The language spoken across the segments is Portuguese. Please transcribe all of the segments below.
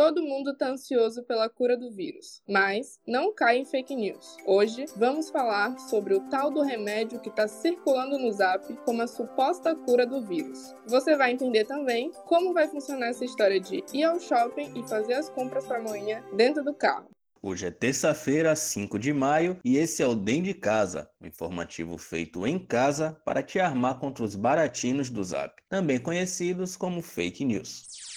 Todo mundo está ansioso pela cura do vírus, mas não cai em fake news. Hoje vamos falar sobre o tal do remédio que está circulando no Zap como a suposta cura do vírus. Você vai entender também como vai funcionar essa história de ir ao shopping e fazer as compras para amanhã dentro do carro. Hoje é terça-feira, 5 de maio, e esse é o DEM de Casa, um informativo feito em casa para te armar contra os baratinos do Zap, também conhecidos como fake news.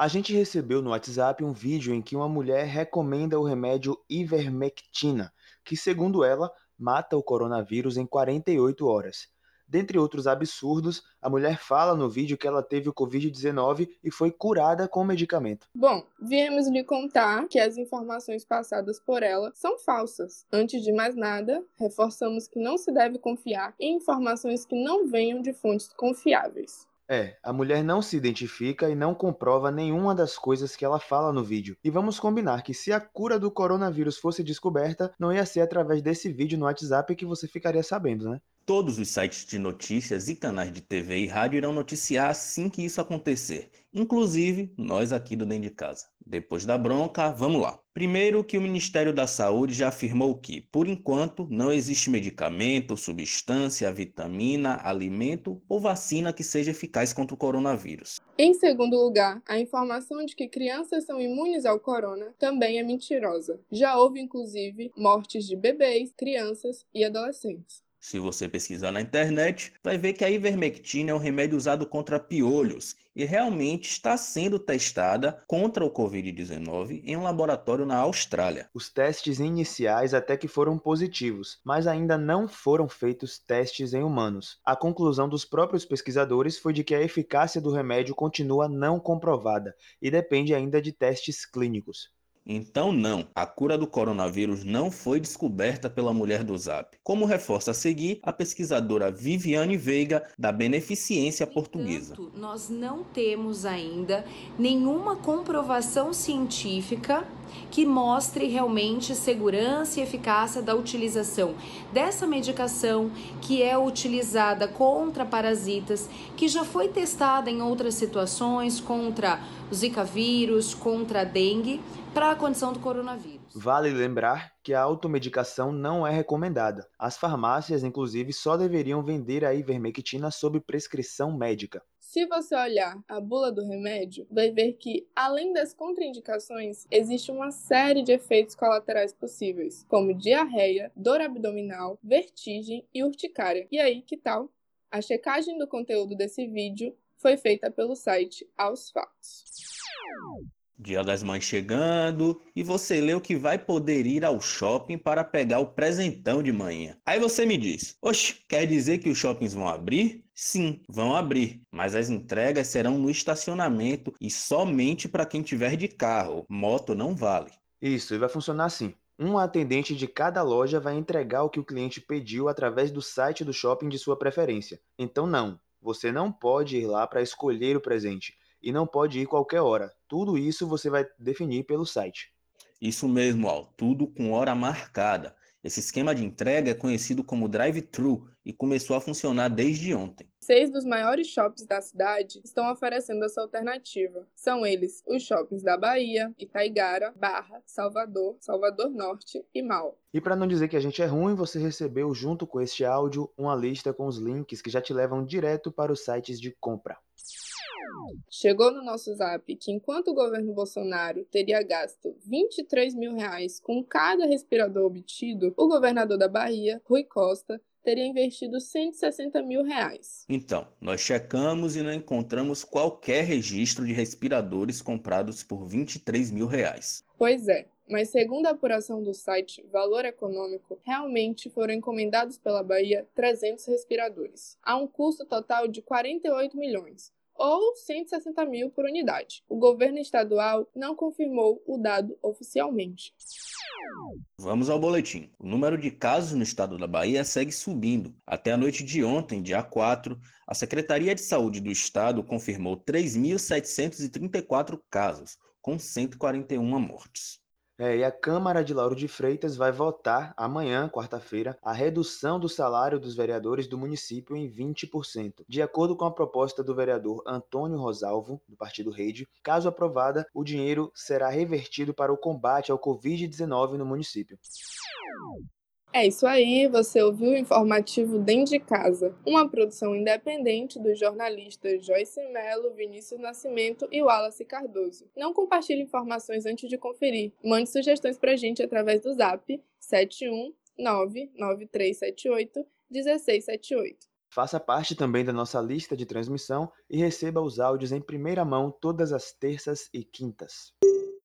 A gente recebeu no WhatsApp um vídeo em que uma mulher recomenda o remédio ivermectina, que, segundo ela, mata o coronavírus em 48 horas. Dentre outros absurdos, a mulher fala no vídeo que ela teve o Covid-19 e foi curada com o medicamento. Bom, viemos lhe contar que as informações passadas por ela são falsas. Antes de mais nada, reforçamos que não se deve confiar em informações que não venham de fontes confiáveis. É, a mulher não se identifica e não comprova nenhuma das coisas que ela fala no vídeo. E vamos combinar que se a cura do coronavírus fosse descoberta, não ia ser através desse vídeo no WhatsApp que você ficaria sabendo, né? Todos os sites de notícias e canais de TV e rádio irão noticiar assim que isso acontecer, inclusive nós aqui do Dentro de Casa. Depois da bronca, vamos lá. Primeiro que o Ministério da Saúde já afirmou que, por enquanto, não existe medicamento, substância, vitamina, alimento ou vacina que seja eficaz contra o coronavírus. Em segundo lugar, a informação de que crianças são imunes ao corona também é mentirosa. Já houve, inclusive, mortes de bebês, crianças e adolescentes. Se você pesquisar na internet, vai ver que a ivermectina é um remédio usado contra piolhos e realmente está sendo testada contra o Covid-19 em um laboratório na Austrália. Os testes iniciais até que foram positivos, mas ainda não foram feitos testes em humanos. A conclusão dos próprios pesquisadores foi de que a eficácia do remédio continua não comprovada e depende ainda de testes clínicos. Então, não, a cura do coronavírus não foi descoberta pela mulher do Zap, como reforça a seguir a pesquisadora Viviane Veiga, da Beneficência Portuguesa. Entanto, nós não temos ainda nenhuma comprovação científica que mostre realmente segurança e eficácia da utilização dessa medicação que é utilizada contra parasitas, que já foi testada em outras situações contra o Zika vírus, contra a dengue para a condição do coronavírus. Vale lembrar que a automedicação não é recomendada. As farmácias, inclusive, só deveriam vender a ivermectina sob prescrição médica. Se você olhar a bula do remédio, vai ver que, além das contraindicações, existe uma série de efeitos colaterais possíveis, como diarreia, dor abdominal, vertigem e urticária. E aí, que tal? A checagem do conteúdo desse vídeo foi feita pelo site Aos Fatos. Dia das Mães chegando e você leu que vai poder ir ao shopping para pegar o presentão de manhã. Aí você me diz: Oxe, quer dizer que os shoppings vão abrir? Sim, vão abrir, mas as entregas serão no estacionamento e somente para quem tiver de carro. Moto não vale. Isso, e vai funcionar assim. Um atendente de cada loja vai entregar o que o cliente pediu através do site do shopping de sua preferência. Então, não, você não pode ir lá para escolher o presente e não pode ir qualquer hora. Tudo isso você vai definir pelo site. Isso mesmo, Al, tudo com hora marcada. Esse esquema de entrega é conhecido como drive-thru e começou a funcionar desde ontem. Seis dos maiores shoppings da cidade estão oferecendo essa alternativa. São eles os shoppings da Bahia, Itaigara, Barra, Salvador, Salvador Norte e Mal. E para não dizer que a gente é ruim, você recebeu junto com este áudio uma lista com os links que já te levam direto para os sites de compra. Chegou no nosso zap que enquanto o governo Bolsonaro teria gasto 23 mil reais com cada respirador obtido, o governador da Bahia, Rui Costa, teria investido 160 mil reais. Então, nós checamos e não encontramos qualquer registro de respiradores comprados por 23 mil reais. Pois é, mas segundo a apuração do site Valor Econômico, realmente foram encomendados pela Bahia 300 respiradores, a um custo total de 48 milhões, ou 160 mil por unidade. O governo estadual não confirmou o dado oficialmente. Vamos ao boletim. O número de casos no estado da Bahia segue subindo. Até a noite de ontem, dia 4, a Secretaria de Saúde do Estado confirmou 3.734 casos, com 141 mortes. É, e a Câmara de Lauro de Freitas vai votar amanhã, quarta-feira, a redução do salário dos vereadores do município em 20%. De acordo com a proposta do vereador Antônio Rosalvo, do Partido Rede, caso aprovada, o dinheiro será revertido para o combate ao Covid-19 no município. É isso aí, você ouviu o informativo Dentro de Casa, uma produção independente dos jornalistas Joyce Mello, Vinícius Nascimento e Wallace Cardoso. Não compartilhe informações antes de conferir. Mande sugestões pra gente através do zap 7199378 1678. Faça parte também da nossa lista de transmissão e receba os áudios em primeira mão todas as terças e quintas.